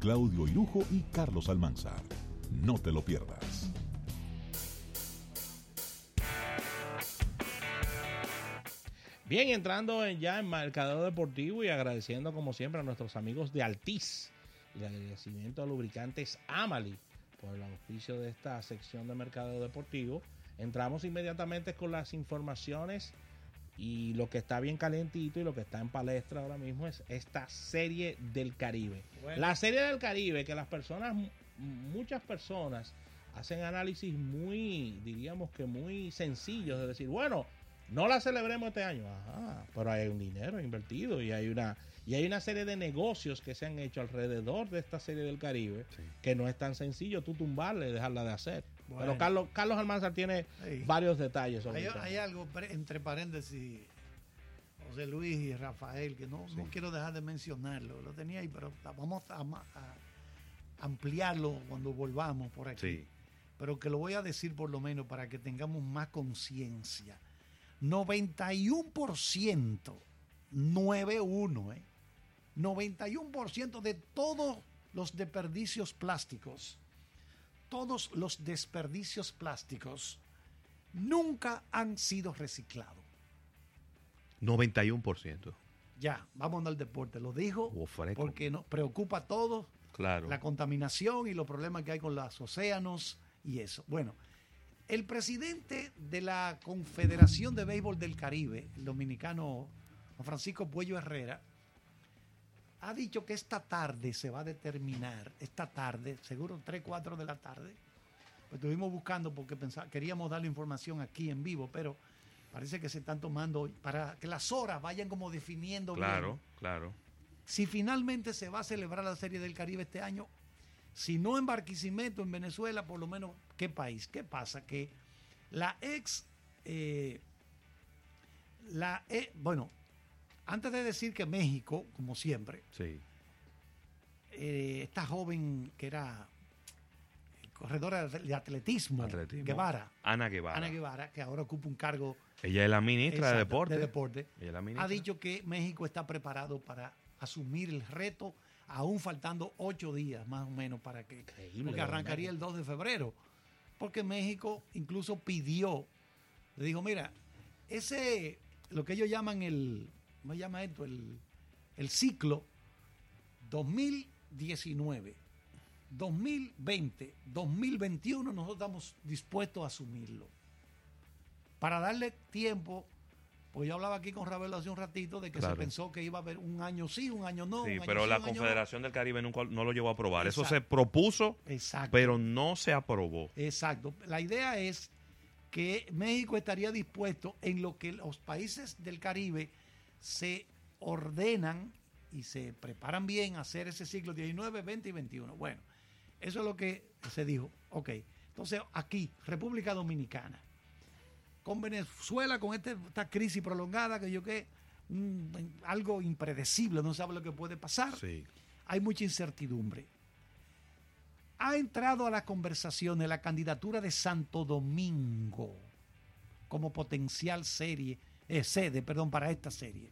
Claudio Irujo y Carlos Almanzar. No te lo pierdas. Bien, entrando ya en Mercado Deportivo y agradeciendo como siempre a nuestros amigos de Altiz y el agradecimiento a lubricantes Amali por el auspicio de esta sección de Mercado Deportivo. Entramos inmediatamente con las informaciones y lo que está bien calentito y lo que está en palestra ahora mismo es esta serie del Caribe. Bueno. La serie del Caribe que las personas, muchas personas hacen análisis muy, diríamos que muy sencillos de decir, bueno, no la celebremos este año, ajá, pero hay un dinero invertido y hay una y hay una serie de negocios que se han hecho alrededor de esta serie del Caribe que no es tan sencillo tú tumbarla y dejarla de hacer. Bueno. Pero Carlos Carlos Almanzar tiene Sí. varios detalles sobre Hay, hay algo entre paréntesis, José Luis y Rafael, que no, no quiero dejar de mencionarlo. Lo tenía ahí, pero vamos a, ampliarlo cuando volvamos por aquí. Sí. Pero que lo voy a decir por lo menos para que tengamos más conciencia. 91%, 91, ¿eh? 91% de todos los desperdicios plásticos, todos los desperdicios plásticos nunca han sido reciclados. 91%. Ya, vamos al deporte. Lo dijo porque nos preocupa a todos Claro. la contaminación y los problemas que hay con los océanos y eso. Bueno, el presidente de la Confederación de Béisbol del Caribe, el dominicano Francisco Puello Herrera, ha dicho que esta tarde se va a determinar, esta tarde, seguro 3, 4 de la tarde, pues estuvimos buscando porque pensá- queríamos darle información aquí en vivo, pero parece que se están tomando para que las horas vayan como definiendo bien Claro, claro. si finalmente se va a celebrar la Serie del Caribe este año, si no en Barquisimeto, en Venezuela, por lo menos, ¿qué país? ¿Qué pasa? Que la ex, eh, la, e- bueno, antes de decir que México, como siempre, Sí. eh, esta joven que era corredora de atletismo, Atletismo. Guevara, Ana Guevara. Ana Guevara, que ahora ocupa un cargo Ella es la ministra de deporte. de deporte. Ella es la ministra. ha dicho que México está preparado para asumir el reto, aún faltando ocho días más o menos para que, porque arrancaría el 2 de febrero. Porque México incluso pidió, le dijo, mira, ese, lo que ellos llaman el, ¿cómo se llama esto? El, el ciclo 2019, 2020, 2021, nosotros estamos dispuestos a asumirlo. Para darle tiempo, pues yo hablaba aquí con Ravelo hace un ratito de que Claro. se pensó que iba a haber un año sí, un año no. Sí, un año pero sí, la no. Confederación del Caribe nunca no lo llevó a aprobar. Eso se propuso, Exacto. pero no se aprobó. Exacto. La idea es que México estaría dispuesto en lo que los países del Caribe se ordenan y se preparan bien a hacer ese ciclo 19, 20 y 21. Bueno, eso es lo que se dijo. Ok. Entonces, aquí, República Dominicana, con Venezuela, con este- esta crisis prolongada, que yo que un- algo impredecible, no sabe lo que puede pasar Sí. hay mucha incertidumbre. Ha entrado a las conversaciones la candidatura de Santo Domingo como potencial serie, eh, sede perdón, para esta serie.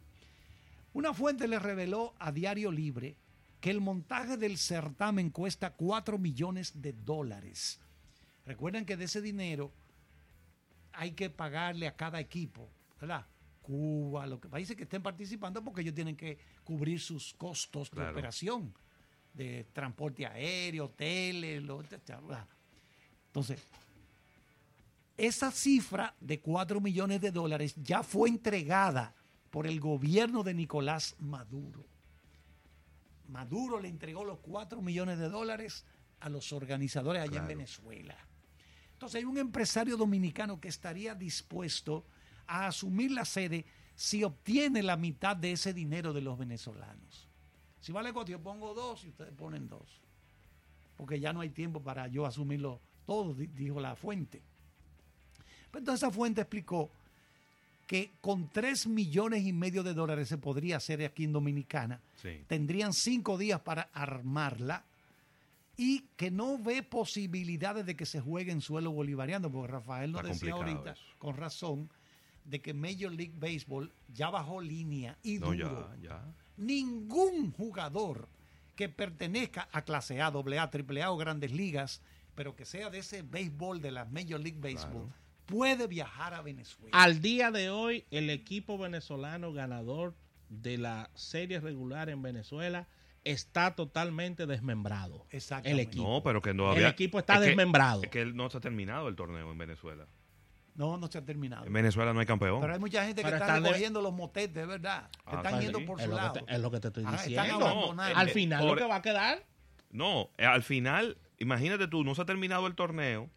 Una fuente le reveló a Diario Libre que el montaje del certamen cuesta 4 millones de dólares. Recuerden que de ese dinero hay que pagarle a cada equipo, ¿verdad? Cuba, los países que estén participando, porque ellos tienen que cubrir sus costos de operación, de transporte aéreo, hoteles, lo-. Entonces, esa cifra de 4 millones de dólares ya fue entregada por el gobierno de Nicolás Maduro. Maduro le entregó los 4 millones de dólares a los organizadores allá Claro. en Venezuela. Entonces hay un empresario dominicano que estaría dispuesto a asumir la sede si obtiene la mitad de ese dinero de los venezolanos. Si vale cuatro, yo pongo dos y ustedes ponen dos. Porque ya no hay tiempo para yo asumirlo todo, di- dijo la fuente. Pero entonces esa fuente explicó que con 3 millones y medio de dólares se podría hacer aquí en Dominicana. Sí. Tendrían cinco días para armarla y que no ve posibilidades de que se juegue en suelo bolivariano, porque Rafael nos decía ahorita, eso. con razón, de que Major League Baseball ya bajó línea y No, duro. ya, ya. Ningún jugador que pertenezca a clase A, AA, AAA o grandes ligas, pero que sea de ese béisbol de la Major League Baseball, puede viajar a Venezuela. Al día de hoy, el equipo venezolano ganador de la serie regular en Venezuela está totalmente desmembrado. El equipo. No, pero que no El había. equipo está es que- desmembrado. Es que no se ha terminado el torneo en Venezuela. No, no se ha terminado. En Venezuela no hay campeón. Pero hay mucha gente que está de- recogiendo los motetes, de verdad. Que Ah, están yendo por es, su lo que lado. te, es lo que te estoy Ah, están diciendo. abandonando. Al final por- lo que va a quedar No, eh, al final, imagínate tú, no se ha terminado el torneo,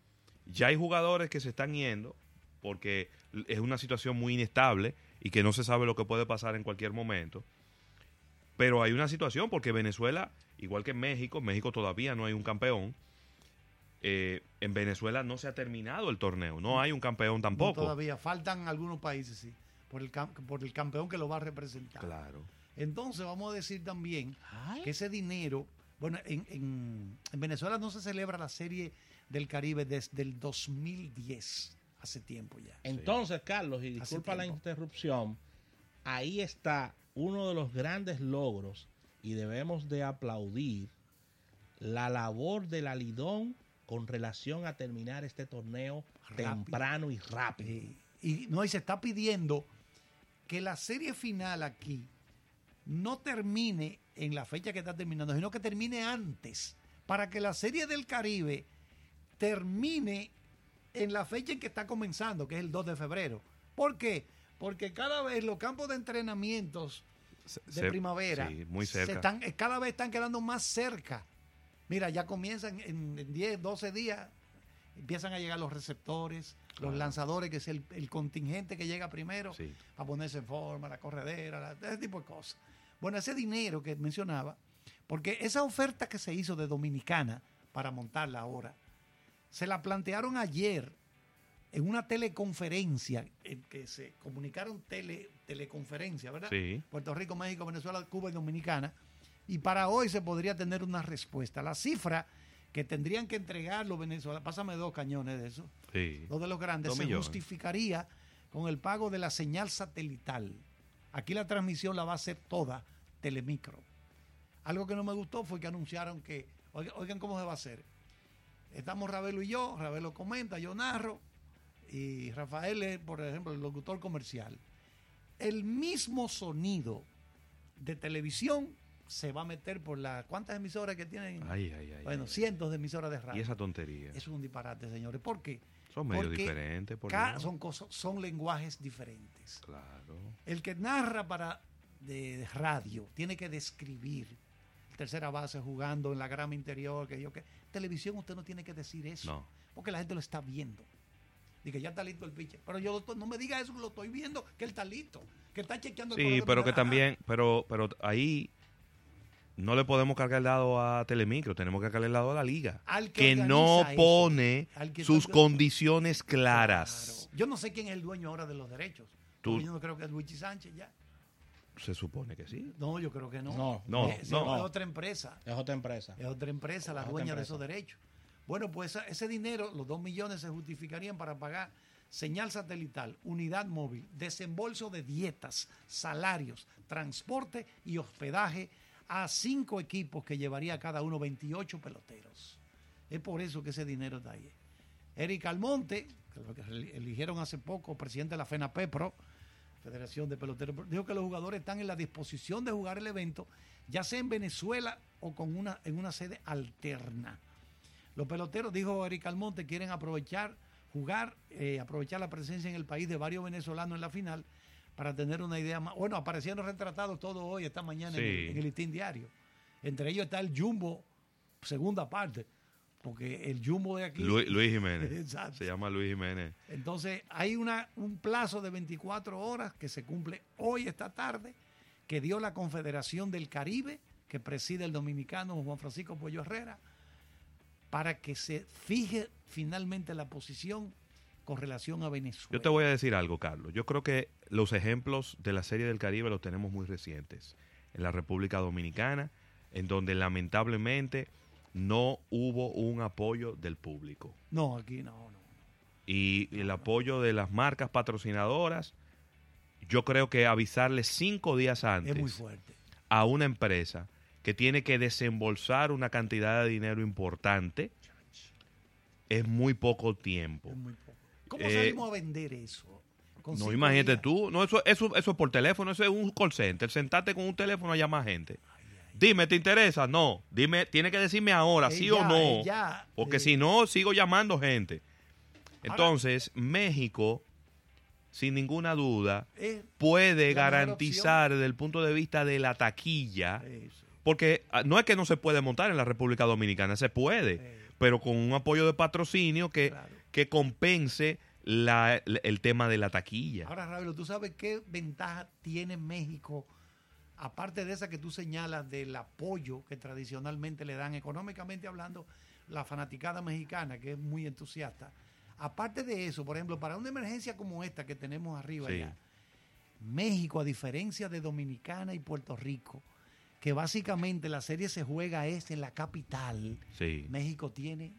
ya hay jugadores que se están yendo porque es una situación muy inestable y que no se sabe lo que puede pasar en cualquier momento. Pero hay una situación porque Venezuela, igual que en México, México todavía no hay un campeón. eh, en Venezuela no se ha terminado el torneo, no hay un campeón No, tampoco. todavía faltan algunos países, sí, por el, cam- por el campeón que lo va a representar. Claro. Entonces vamos a decir también Ay. que ese dinero, bueno, en, en- en Venezuela no se celebra la serie del Caribe desde el 2010, hace tiempo ya. Entonces, Carlos, y disculpa la interrupción, ahí está uno de los grandes logros y debemos de aplaudir la labor del Alidón con relación a terminar este torneo Rápido. temprano y rápido. Y no, y se está pidiendo que la serie final aquí no termine en la fecha que está terminando, sino que termine antes, para que la serie del Caribe termine en la fecha en que está comenzando, que es el 2 de febrero. ¿Por qué? Porque cada vez los campos de entrenamientos de se- primavera sí, muy se están, eh, cada vez están quedando más cerca. Mira, ya comienzan en, en 10, 12 días, empiezan a llegar los receptores, los lanzadores, que es el, el contingente que llega primero Sí. a ponerse en forma, la corredera, la- ese tipo de cosas. Bueno, ese dinero que mencionaba, porque esa oferta que se hizo de Dominicana para montarla ahora, se la plantearon ayer en una teleconferencia, en que se comunicaron tele, teleconferencia, ¿verdad? Sí. Puerto Rico, México, Venezuela, Cuba y Dominicana. Y para hoy se podría tener una respuesta. La cifra que tendrían que entregar los venezolanos, pásame dos cañones de eso, Sí. dos de los grandes, Dos se millones. justificaría con el pago de la señal satelital. Aquí la transmisión la va a hacer toda Telemicro. Algo que no me gustó fue que anunciaron que, oigan, oigan cómo se va a hacer. Estamos Ravelo y yo, Ravelo comenta, yo narro, y Rafael es, por ejemplo, el locutor comercial. El mismo sonido de televisión se va a meter por las... ¿Cuántas emisoras que tienen? Ay, ay, ay. bueno, cientos de emisoras de radio. Y esa tontería. Es un disparate, señores. ¿Por qué? Son medios Porque diferentes. Por son, cosas, son lenguajes diferentes. Claro. El que narra para de radio tiene que describir tercera base jugando en la grama interior, que yo que televisión usted no tiene que decir eso, No. porque la gente lo está viendo. Dice ya está listo el pitcher, pero yo no me diga eso, lo estoy viendo, que él está listo, que está chequeando el Sí, pero que también, pero, pero ahí no le podemos cargar el dado a Telemicro, tenemos que cargar el dado a la liga, Al que que no eso, pone que sus condiciones claras. Claro. Yo no sé quién es el dueño ahora de los derechos. Tú- Yo no creo que es Luigi Sánchez ya. Se supone que sí. No, yo creo que no. No, no, Es- no. Es otra empresa. Es otra empresa. Es otra empresa la dueña de esos derechos. Bueno, pues ese dinero, los dos millones, se justificarían para pagar señal satelital, unidad móvil, desembolso de dietas, salarios, transporte y hospedaje a cinco equipos que llevaría cada uno 28 peloteros. Es por eso que ese dinero está ahí. Eric Almonte, que lo que eligieron hace poco, presidente de la FENAPEPRO, Federación de Peloteros, dijo que los jugadores están en la disposición de jugar el evento, ya sea en Venezuela o con una, en una sede alterna. Los peloteros, dijo Eric Almonte, quieren aprovechar, jugar, eh, aprovechar la presencia en el país de varios venezolanos en la final para tener una idea más. Bueno, aparecieron retratados todos hoy, esta mañana en, Sí. el, en el listín diario. Entre ellos está el Jumbo, segunda parte, porque el Jumbo de aquí. Luis, Luis Jiménez. Exacto. Se llama Luis Jiménez. Entonces, hay una, un plazo de 24 horas que se cumple hoy, esta tarde, que dio la Confederación del Caribe, que preside el dominicano Juan Francisco Pollo Herrera, para que se fije finalmente la posición con relación a Venezuela. Yo te voy a decir algo, Carlos. Yo creo que los ejemplos de la Serie del Caribe los tenemos muy recientes. En la República Dominicana, en donde lamentablemente no hubo un apoyo del público. No, aquí no, no. Y el apoyo de las marcas patrocinadoras, yo creo que avisarle cinco días antes Es muy fuerte. a una empresa que tiene que desembolsar una cantidad de dinero importante, es muy poco tiempo. Es muy poco. ¿Cómo Eh, salimos a vender eso? No, imagínate tú, no, eso, eso, eso es por teléfono, eso es un call center, sentarte con un teléfono a llamar gente. Dime, ¿te interesa? No. Dime, tiene que decirme ahora, Eh, sí o no. eh, porque eh. si no, sigo llamando gente. Ahora- Entonces, México, sin ninguna duda, Es- puede garantizar desde el punto de vista de la taquilla, eso. porque ah, no es que no se puede montar en la República Dominicana, se puede, Eh. pero con un apoyo de patrocinio que, Claro. que compense la- el tema de la taquilla. Ahora, Ravelo, ¿tú sabes qué ventaja tiene México, aparte de esa que tú señalas del apoyo que tradicionalmente le dan económicamente hablando la fanaticada mexicana, que es muy entusiasta? Aparte de eso, por ejemplo, para una emergencia como esta que tenemos arriba Sí. allá, México, a diferencia de Dominicana y Puerto Rico, que básicamente la serie se juega es en la capital, Sí. México tiene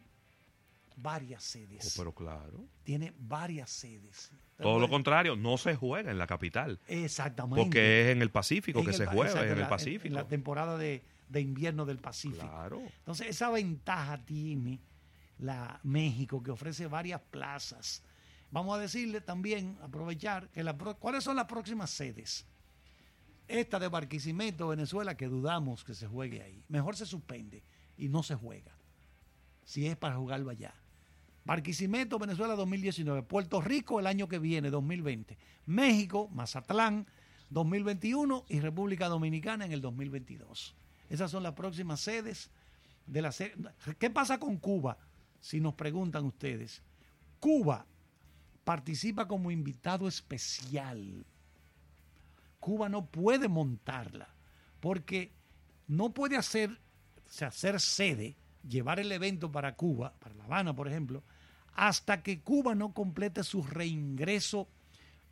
varias Oh, sedes. pero claro. Tiene varias sedes. Todo lo contrario, no se juega en la capital. Exactamente. Porque es en el Pacífico En que el se juega, exacto, en el Pacífico. En la temporada de, de invierno del Pacífico. Claro. Entonces, esa ventaja tiene la México, que ofrece varias plazas. Vamos a decirle también, aprovechar, que la, ¿cuáles son las próximas sedes? Esta de Barquisimeto, Venezuela, que dudamos que se juegue ahí. Mejor se suspende y no se juega. Si es para jugarlo allá. Barquisimeto, Venezuela 2019. Puerto Rico el año que viene, 2020. México, Mazatlán, 2021 y República Dominicana en el 2022. Esas son las próximas sedes de la serie. ¿Qué pasa con Cuba? Si nos preguntan ustedes. Cuba participa como invitado especial. Cuba no puede montarla porque no puede hacer, ser sede, llevar el evento para Cuba, para La Habana, por ejemplo, hasta que Cuba no complete su reingreso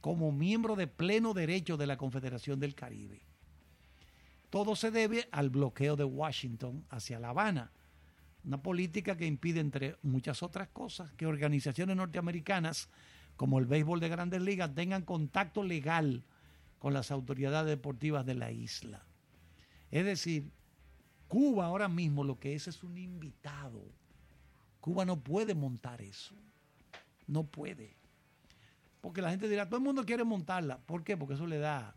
como miembro de pleno derecho de la Confederación del Caribe. Todo se debe al bloqueo de Washington hacia La Habana, una política que impide, entre muchas otras cosas, que organizaciones norteamericanas como el béisbol de grandes ligas tengan contacto legal con las autoridades deportivas de la isla. Es decir, Cuba ahora mismo lo que es es un invitado. Cuba no puede montar eso. No puede. Porque la gente dirá, todo el mundo quiere montarla. ¿Por qué? Porque eso le da...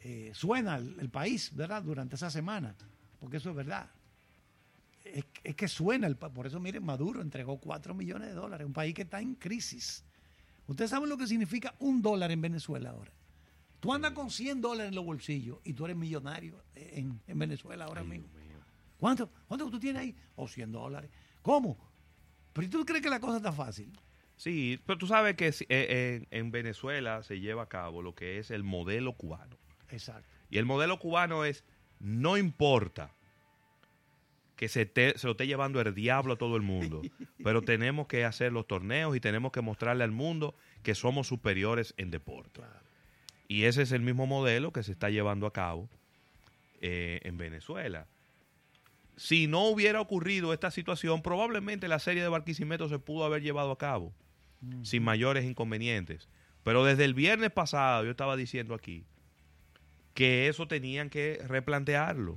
eh, suena el, el país, ¿verdad? Durante esa semana. Porque eso es verdad. Es, es que suena, el, pa- por eso miren, Maduro entregó 4 millones de dólares, un país que está en crisis. Ustedes saben lo que significa un dólar en Venezuela ahora. Tú andas con 100 dólares en los bolsillos y tú eres millonario en, en Venezuela ahora mismo. ¿Cuánto? ¿Cuánto tú tienes ahí? O 100 dólares. ¿Cómo? Pero tú crees que la cosa está fácil. Sí, pero tú sabes que si- eh, en, en Venezuela se lleva a cabo lo que es el modelo cubano. Exacto. Y el modelo cubano es, no importa que se, te- se lo esté llevando el diablo a todo el mundo, pero tenemos que hacer los torneos y tenemos que mostrarle al mundo que somos superiores en deporte. Y ese es el mismo modelo que se está llevando a cabo eh, en Venezuela. Si no hubiera ocurrido esta situación, probablemente la serie de Barquisimeto se pudo haber llevado a cabo sin mayores inconvenientes. Pero desde el viernes pasado yo estaba diciendo aquí que eso tenían que replantearlo,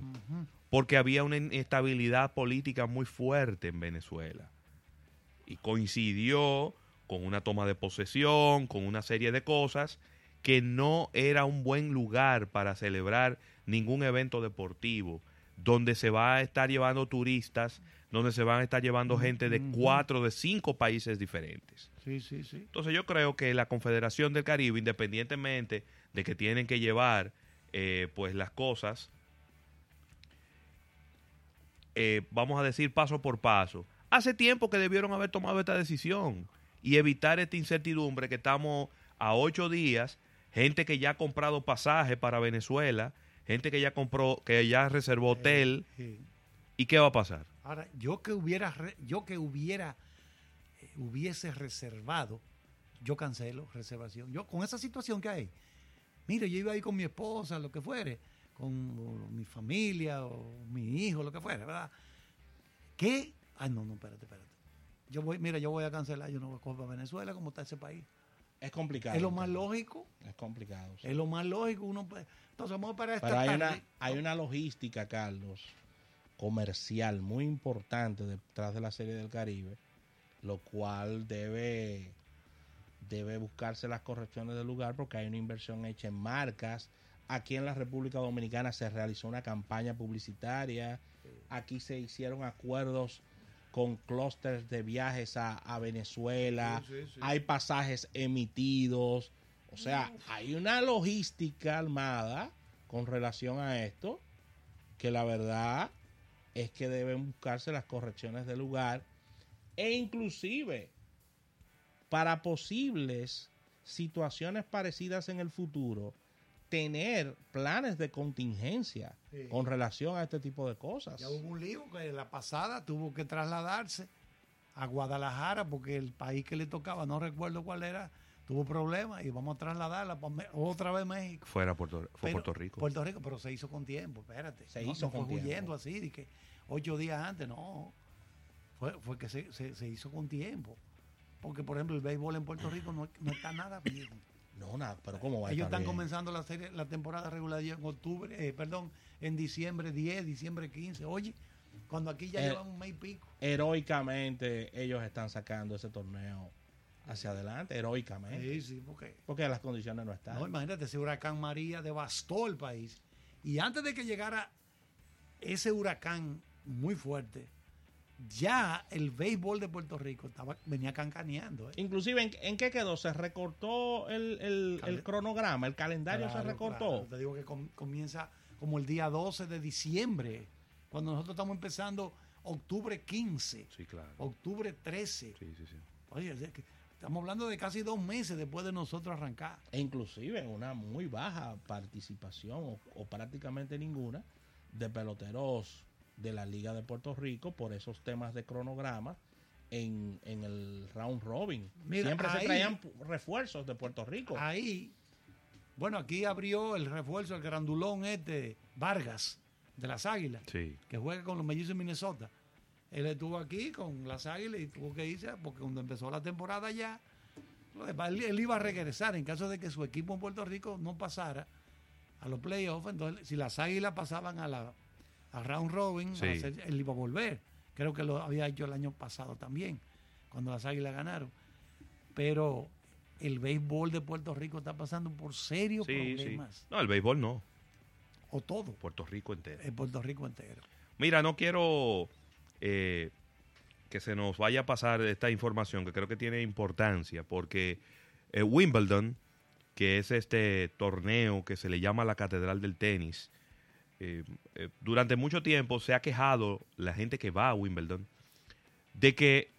porque había una inestabilidad política muy fuerte en Venezuela. Y coincidió con una toma de posesión, con una serie de cosas que no era un buen lugar para celebrar ningún evento deportivo, donde se va a estar llevando turistas, donde se van a estar llevando gente de cuatro, de cinco países diferentes. Sí, sí, sí. Entonces yo creo que la Confederación del Caribe, independientemente de que tienen que llevar eh, pues las cosas, eh, vamos a decir paso por paso, hace tiempo que debieron haber tomado esta decisión y evitar esta incertidumbre que estamos a ocho días, gente que ya ha comprado pasaje para Venezuela, gente que ya compró, que ya reservó hotel, Sí. ¿y qué va a pasar? Ahora, yo que hubiera, yo que hubiera, eh, hubiese reservado, yo cancelo reservación. Yo con esa situación que hay, mire, yo iba a ir con mi esposa, lo que fuere, con o, mi familia o mi hijo, lo que fuera, ¿verdad? ¿Qué? Ay, no, no, espérate, espérate. Yo voy, mira, yo voy a cancelar, yo no voy a Venezuela, como está ese país. Es complicado. Es lo más lógico. Es complicado. sí. Es lo más lógico. Uno, puede- entonces vamos a esperar esta Pero hay tarde. una, hay una logística, Carlos, comercial muy importante detrás de la Serie del Caribe, lo cual debe, debe buscarse las correcciones del lugar porque hay una inversión hecha en marcas. Aquí en la República Dominicana se realizó una campaña publicitaria. Aquí se hicieron acuerdos con clústeres de viajes a, a Venezuela. Sí, sí, sí. Hay pasajes emitidos. O sea, hay una logística armada con relación a esto que la verdad es que deben buscarse las correcciones del lugar e inclusive para posibles situaciones parecidas en el futuro tener planes de contingencia Sí. con relación a este tipo de cosas. Ya hubo un lío que la pasada tuvo que trasladarse a Guadalajara porque el país que le tocaba, no recuerdo cuál era, tuvo problemas y vamos a trasladarla otra vez México. Fuera Puerto, fue Pero- Puerto Rico. Puerto Rico, pero se hizo con tiempo, espérate. Se no, hizo no con fue tiempo. huyendo así, de que ocho días antes, no. Fue, fue que se, se- se hizo con tiempo. Porque, por ejemplo, el béisbol en Puerto Rico no, no está nada bien. No, nada, pero ¿cómo va a Ellos estar están bien? comenzando la serie, la temporada regular en octubre, eh, perdón, en diciembre 10, diciembre 15. Oye, cuando aquí ya Eh, llevan un mes y pico. Heroicamente ellos están sacando ese torneo hacia adelante, heroicamente. Sí, sí, porque. Porque las condiciones no están. No, imagínate, ese huracán María devastó el país. Y antes de que llegara ese huracán muy fuerte, ya el béisbol de Puerto Rico estaba, venía cancaneando. ¿eh? Inclusive, ¿en, en qué quedó? ¿Se recortó el, el- cronograma? ¿El calendario se recortó? claro. Te digo que com- comienza como el día 12 de diciembre, cuando nosotros estamos empezando octubre 15, Sí, claro. octubre 13. Sí, sí, sí. Oye, es que estamos hablando de casi dos meses después de nosotros arrancar. E inclusive una muy baja participación o, o prácticamente ninguna de peloteros de la Liga de Puerto Rico por esos temas de cronograma en, en el round robin. Mira, Siempre se traían refuerzos de Puerto Rico. Ahí, bueno, aquí abrió el refuerzo, el grandulón este, Vargas, de las Águilas, Sí. que juega con los mellizos de Minnesota. Él estuvo aquí con las Águilas y tuvo que irse porque cuando empezó la temporada ya, él iba a regresar en caso de que su equipo en Puerto Rico no pasara a los playoffs. Entonces, si las Águilas pasaban a la a round robin, a Sí. hacer- él iba a volver. Creo que lo había hecho el año pasado también, cuando las Águilas ganaron. Pero el béisbol de Puerto Rico está pasando por serios Sí, sí. problemas. No, el béisbol no. O todo, Puerto Rico entero. en Puerto Rico entero. Mira, no quiero eh, que se nos vaya a pasar esta información que creo que tiene importancia porque eh, Wimbledon, que es este torneo que se le llama la Catedral del Tenis, eh, eh, durante mucho tiempo se ha quejado la gente que va a Wimbledon de que,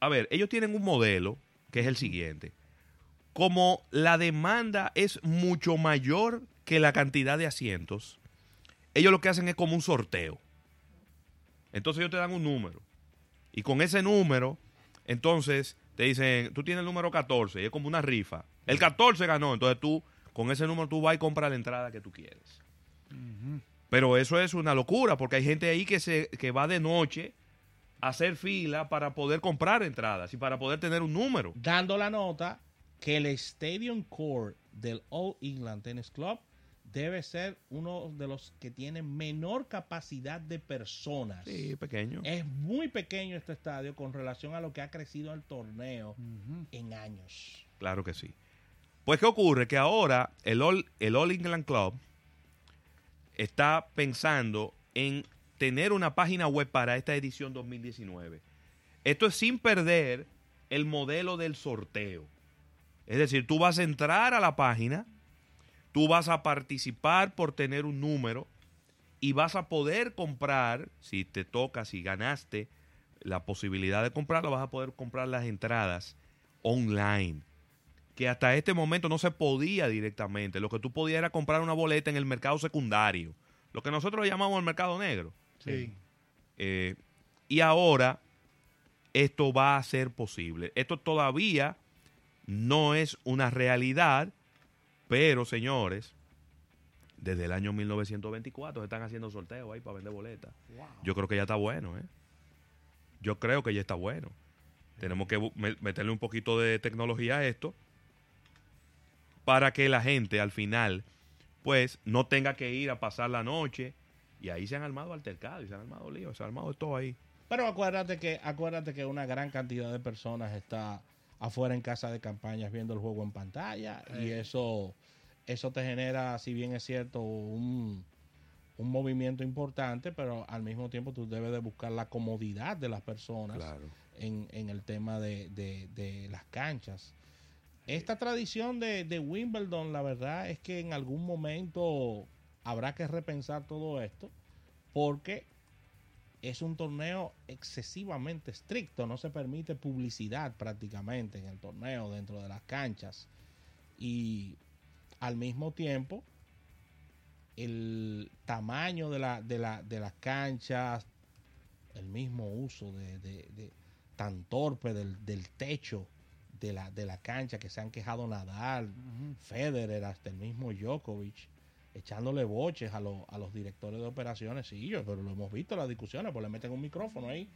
a ver, ellos tienen un modelo que es el siguiente. Como la demanda es mucho mayor que la cantidad de asientos, ellos lo que hacen es como un sorteo. Entonces ellos te dan un número. Y con ese número, entonces te dicen, tú tienes el número 14, y es como una rifa. El 14 ganó, entonces tú, con ese número, tú vas y compras la entrada que tú quieres. Pero eso es una locura, porque hay gente ahí que, se, que va de noche a hacer fila para poder comprar entradas y para poder tener un número. Dando la nota que el Stadium Core del All England Tennis Club debe ser uno de los que tiene menor capacidad de personas. Sí, pequeño. Es muy pequeño este estadio con relación a lo que ha crecido el torneo en años. Claro que sí. Pues, ¿qué ocurre? Que ahora el All, el All England Club está pensando en tener una página web para esta edición 2019. Esto es sin perder el modelo del sorteo. Es decir, tú vas a entrar a la página, tú vas a participar por tener un número y vas a poder comprar, si te toca, si ganaste la posibilidad de comprarlo, vas a poder comprar las entradas online que hasta este momento no se podía directamente. Lo que tú podías era comprar una boleta en el mercado secundario, lo que nosotros llamamos el mercado negro. Sí. Eh, y ahora esto va a ser posible. Esto todavía no es una realidad, pero señores, desde el año 1924 se están haciendo sorteos ahí para vender boletas. Wow. Yo creo que ya está bueno, ¿eh? Yo creo que ya está bueno. Tenemos que meterle un poquito de tecnología a esto para que la gente al final, pues, no tenga que ir a pasar la noche. Y ahí se han armado altercados, y se han armado líos, se han armado todo ahí. Pero acuérdate que, acuérdate que una gran cantidad de personas está afuera en casa de campañas viendo el juego en pantalla y eso, eso te genera, si bien es cierto, un, un movimiento importante, pero al mismo tiempo tú debes de buscar la comodidad de las personas Claro. en, en el tema de, de- de las canchas. Esta tradición de, Wimbledon, la verdad es que en algún momento habrá que repensar todo esto, porque es un torneo excesivamente estricto, no se permite publicidad prácticamente en el torneo dentro de las canchas. Y al mismo tiempo el tamaño de, la, de, la, de las canchas, el mismo uso de, tan torpe del techo de la, de la cancha que se han quejado Nadal, Federer, hasta el mismo Djokovic, echándole boches a, los- a los directores de operaciones. Sí, yo, pero lo hemos visto en las discusiones, pues le meten un micrófono ahí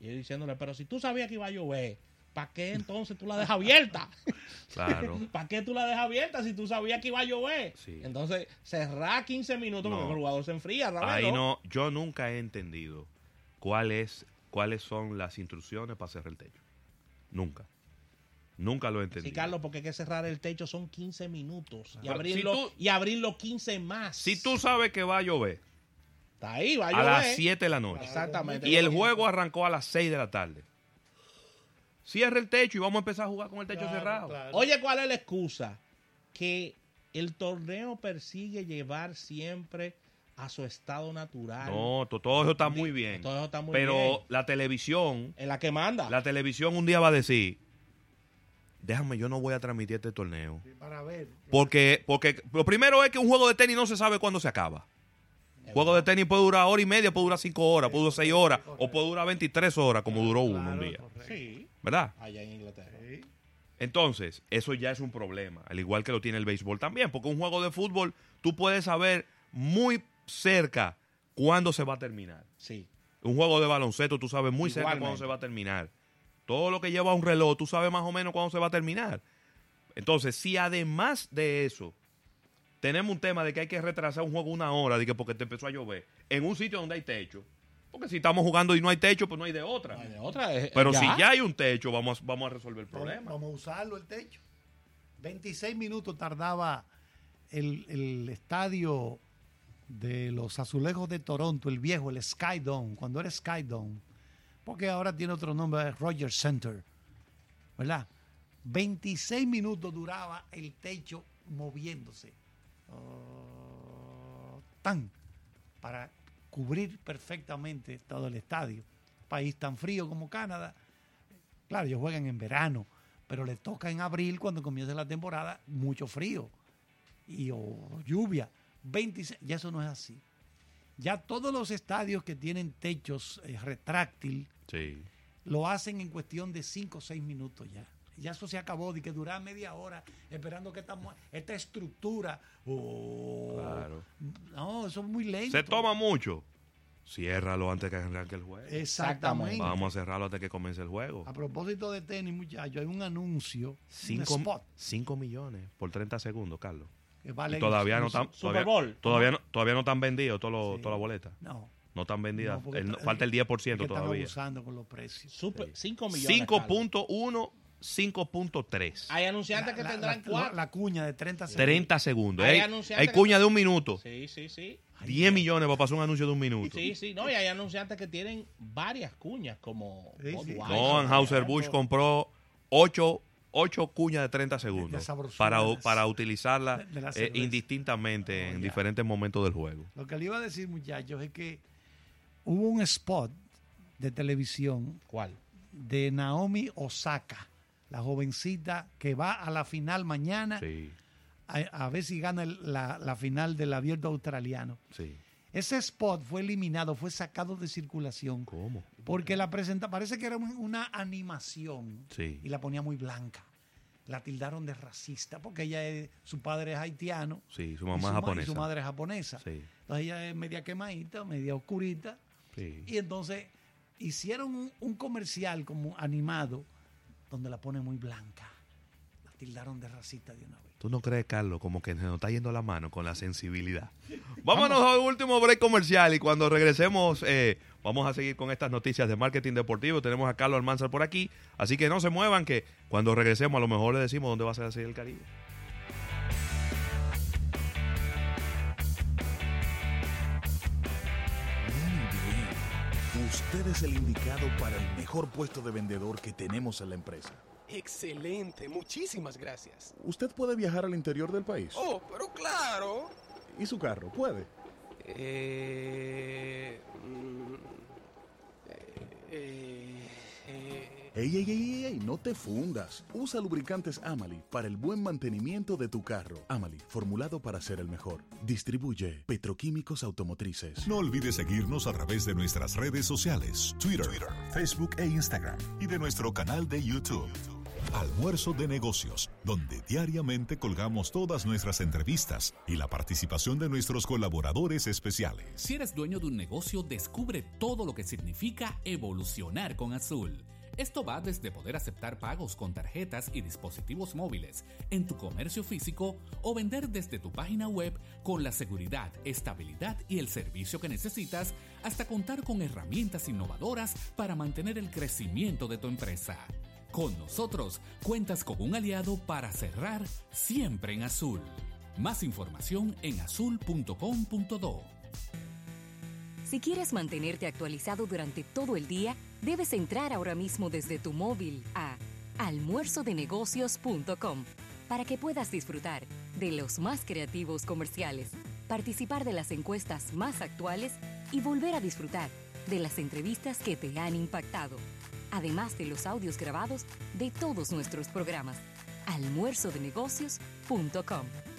y diciéndole, pero si tú sabías que iba a llover, ¿para qué entonces tú la dejas abierta? Claro. ¿Para qué tú la dejas abierta si tú sabías que iba a llover? Sí. Entonces, cerrar 15 minutos No. porque el jugador se enfría. Ahí no, yo nunca he entendido cuál es, cuáles son las instrucciones para cerrar el techo. Nunca. Nunca lo he entendido. Sí, Carlos, porque hay que cerrar el techo son 15 minutos y Pero abrirlo, si tú- y abrirlo 15 más. Si tú sabes que va a llover Está ahí, va a a llover. las 7 de la noche Exactamente. y el juego arrancó a las 6 de la tarde, cierra el techo y vamos a empezar a jugar con el techo Claro, cerrado. claro. Oye, ¿cuál es la excusa? Que el torneo persigue llevar siempre a su estado natural. No, to- todo eso está muy bien. Todo eso está muy pero bien. la televisión, En la que manda. la televisión un día va a decir, déjame, yo no voy a transmitir este torneo. Para ver. Porque, porque lo primero es que un juego de tenis no se sabe cuándo se acaba. Es juego de tenis puede durar hora y media, puede durar cinco horas, puede durar seis horas, o puede durar 23 horas, como duró uno un día. correcto. Sí, ¿Verdad? allá en Inglaterra. Sí. Entonces, eso ya es un problema, al igual que lo tiene el béisbol también, porque un juego de fútbol tú puedes saber muy cerca cuándo se va a terminar. Sí. Un juego de baloncesto tú sabes muy cerca cuándo se va a terminar. Todo lo que lleva un reloj tú sabes más o menos cuándo se va a terminar. Entonces, si además de eso tenemos un tema de que hay que retrasar un juego una hora, de que porque te empezó a llover, en un sitio donde hay techo, porque si estamos jugando y no hay techo, pues no hay de otra. No hay de otra. es- Pero ya. si ya hay un techo, vamos, a- vamos a resolver el problema. vamos a usarlo el techo. 26 minutos tardaba el, el estadio de los azulejos de Toronto, el viejo, el Sky Dome, cuando era Sky Dome, porque ahora tiene otro nombre, Rogers Center, ¿verdad? 26 minutos duraba el techo moviéndose. Oh, tan para cubrir perfectamente todo el estadio. País tan frío como Canadá. Claro, ellos juegan en verano, pero les toca en abril, cuando comienza la temporada, mucho frío y o lluvia. 26, ya eso no es así. Ya todos los estadios que tienen techos eh, retráctil Sí. lo hacen en cuestión de 5 o 6 minutos ya. Ya eso se acabó, de que duraba media hora esperando que esta, esta estructura. oh, Claro. No, eso es muy lento. Se toma mucho. Ciérralo antes que arranque el juego. Exactamente. Vamos a cerrarlo antes que comience el juego. A propósito de tenis, muchachos, hay un anuncio, un Cinco, spot, cinco millones por 30 segundos, Carlos. que vale Y todavía no están Super todavía, todavía no, todavía no están vendidos Sí. todas las boletas. No, No están vendidas. no, El- falta el 10% es que están todavía. abusando con los precios. Super, Sí. 5 millones. Carlos. 5.1, 5.3. Hay anunciantes que La- tendrán la- cuatro. La cuña de 30 segundos. 30 segundos. Hay Hay, anunciantes hay que- cuña de un minuto. Sí, sí, sí. 10 millones para pasar un anuncio de un minuto. Sí, sí. No, y hay anunciantes que tienen varias cuñas, como Sí, sí. No, Anheuser-Busch compró 8, cuñas de 30 segundos para, de para utilizarla de- de la eh, indistintamente Oh, en ya. diferentes momentos del juego. Lo que le iba a decir, muchachos, es que hubo un spot de televisión ¿Cuál? de Naomi Osaka, la jovencita que va a la final mañana Sí, a, a ver si gana el- la, la final del abierto australiano. sí. Ese spot fue eliminado, fue sacado de circulación ¿Cómo? porque la presenta, parece que era un- una animación Sí. y la ponía muy blanca. La tildaron de racista porque ella es, su padre es haitiano Sí, su y mamá y japonesa. su madre es japonesa. Sí, Entonces ella es media quemadita, media oscurita. Sí. Y entonces hicieron un, un comercial como animado donde la pone muy blanca. La tildaron de racista de una vez. ¿Tú no crees, Carlos, como que se nos está yendo la mano con la sensibilidad? Vámonos al último break comercial y cuando regresemos eh, vamos a seguir con estas noticias de marketing deportivo. Tenemos a Carlos Almanzar por aquí, así que no se muevan que cuando regresemos a lo mejor le decimos dónde va a ser el Caribe. Usted es el indicado para el mejor puesto de vendedor que tenemos en la empresa. Excelente, muchísimas gracias. ¿Usted puede viajar al interior del país? Oh, pero claro. ¿Y su carro? ¿Puede? Eh, mm, eh, eh, eh, Ey, ey, ey, ey, no te fundas. Usa lubricantes Amali para el buen mantenimiento de tu carro. Amali, formulado para ser el mejor. Distribuye Petroquímicos Automotrices. No olvides seguirnos a través de nuestras redes sociales, Twitter, Facebook e Instagram y de nuestro canal de YouTube. Almuerzo de negocios, donde diariamente colgamos todas nuestras entrevistas y la participación de nuestros colaboradores especiales. Si eres dueño de un negocio, descubre todo lo que significa evolucionar con Azul. Esto va desde poder aceptar pagos con tarjetas y dispositivos móviles en tu comercio físico o vender desde tu página web con la seguridad, estabilidad y el servicio que necesitas hasta contar con herramientas innovadoras para mantener el crecimiento de tu empresa. Con nosotros cuentas con un aliado para cerrar siempre en azul. Más información en azul.com.do. Si quieres mantenerte actualizado durante todo el día, debes entrar ahora mismo desde tu móvil a almuerzodenegocios.com para que puedas disfrutar de los más creativos comerciales, participar de las encuestas más actuales y volver a disfrutar de las entrevistas que te han impactado, además de los audios grabados de todos nuestros programas. almuerzodenegocios.com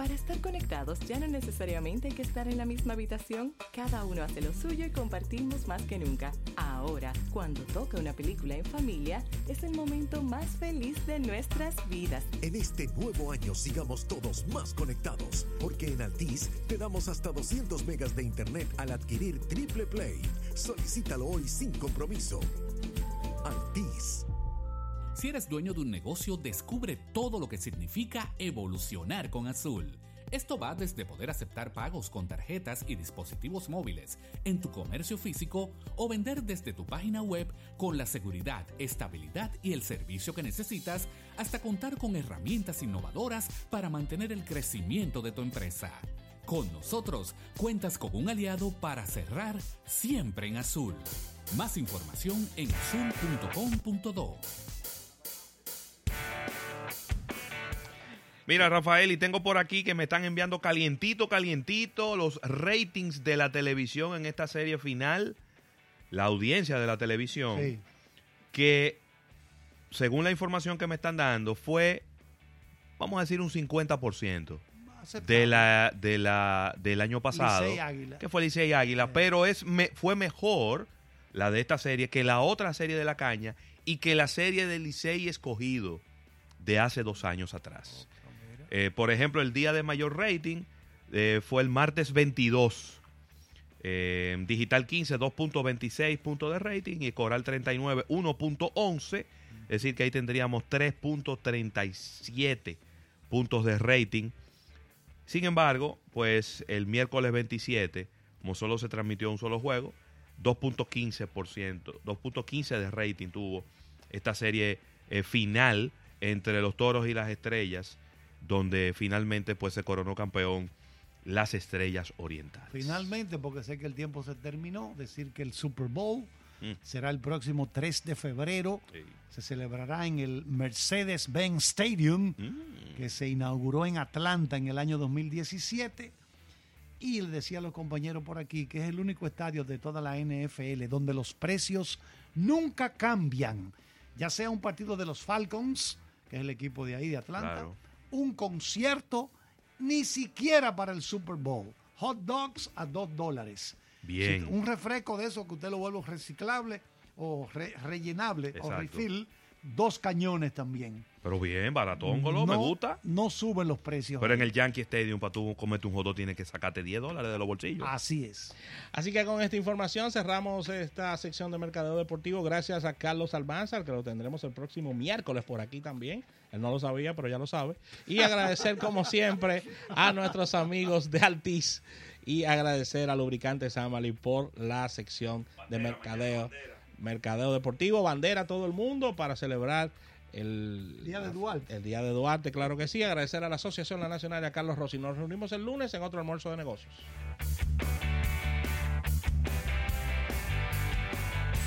para estar conectados ya no necesariamente hay que estar en la misma habitación. Cada uno hace lo suyo y compartimos más que nunca. Ahora, cuando toca una película en familia, es el momento más feliz de nuestras vidas. En este nuevo año sigamos todos más conectados, porque en Altis te damos hasta 200 megas de internet al adquirir Triple Play. Solicítalo hoy sin compromiso. Altis. Si eres dueño de un negocio, descubre todo lo que significa evolucionar con Azul. Esto va desde poder aceptar pagos con tarjetas y dispositivos móviles en tu comercio físico o vender desde tu página web con la seguridad, estabilidad y el servicio que necesitas hasta contar con herramientas innovadoras para mantener el crecimiento de tu empresa. Con nosotros cuentas con un aliado para cerrar siempre en azul. Más información en azul.com.do. Mira, Rafael, y tengo por aquí que me están enviando calientito, calientito los ratings de la televisión en esta serie final, la audiencia de la televisión, Sí. que según la información que me están dando fue, vamos a decir, un 50% de la, de la, del año pasado, que fue Licey Águila, Sí. pero es me, fue mejor la de esta serie que la otra serie de la caña y que la serie de Licey escogido de hace dos años atrás. Eh, por ejemplo, el día de mayor rating eh, fue el martes 22. Eh, Digital 15, 2.26 puntos de rating y Coral 39, 1.11. Es decir, que ahí tendríamos 3.37 puntos de rating. Sin embargo, pues el miércoles 27, como solo se transmitió un solo juego, 2.15%, 2.15 de rating tuvo esta serie final entre los toros y las estrellas, donde finalmente pues se coronó campeón las estrellas orientales. Finalmente, porque sé que el tiempo se terminó, decir que el Super Bowl Mm. será el próximo 3 de febrero. Sí. Se celebrará en el Mercedes-Benz Stadium, Mm. que se inauguró en Atlanta en el año 2017. Y le decía a los compañeros por aquí que es el único estadio de toda la NFL donde los precios nunca cambian. Ya sea un partido de los Falcons, que es el equipo de ahí de Atlanta, Claro. Un concierto, ni siquiera para el Super Bowl. Hot dogs a dos dólares. Bien. Un refresco de eso que usted lo vuelve reciclable o re- rellenable o refill, dos cañones también. Pero bien, baratón, Golo, me gusta. No suben los precios. Pero en el Yankee Stadium, para tú comerte un jodo, tienes que sacarte 10 dólares de los bolsillos. Así es. Así que con esta información cerramos esta sección de Mercadeo Deportivo. Gracias a Carlos Almanzar, que lo tendremos el próximo miércoles por aquí también. Él no lo sabía, pero ya lo sabe. Y agradecer, como siempre, a nuestros amigos de Altiz y agradecer a Lubricantes Amali por la sección de Mercadeo. Mercadeo Deportivo, bandera a todo el mundo para celebrar el Día de Duarte. el Día de Duarte, claro que sí. Agradecer a la Asociación La Nacional y a Carlos Rossi. Nos reunimos el lunes en otro almuerzo de negocios.